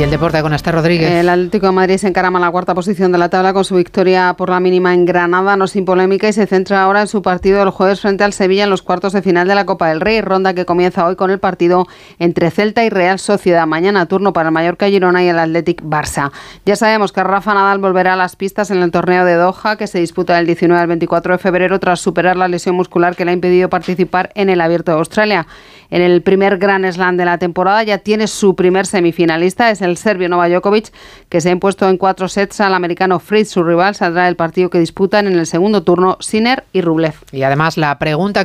Y el deporte con Esther Rodríguez. El Atlético de Madrid se encarama en la cuarta posición de la tabla con su victoria por la mínima en Granada, no sin polémica, y se centra ahora en su partido del jueves frente al Sevilla en los cuartos de final de la Copa del Rey, ronda que comienza hoy con el partido entre Celta y Real Sociedad. Mañana turno para el Mallorca Girona y el Athletic Barça. Ya sabemos que Rafa Nadal volverá a las pistas en el torneo de Doha, que se disputa del 19 al 24 de febrero tras superar la lesión muscular que le ha impedido participar en el Abierto de Australia. En el primer Gran Slam de la temporada ya tiene su primer semifinalista, es el serbio Novak Djokovic, que se ha impuesto en cuatro sets al americano Fritz. Su rival saldrá del partido que disputan en el segundo turno Sinner y Rublev. Y además la pregunta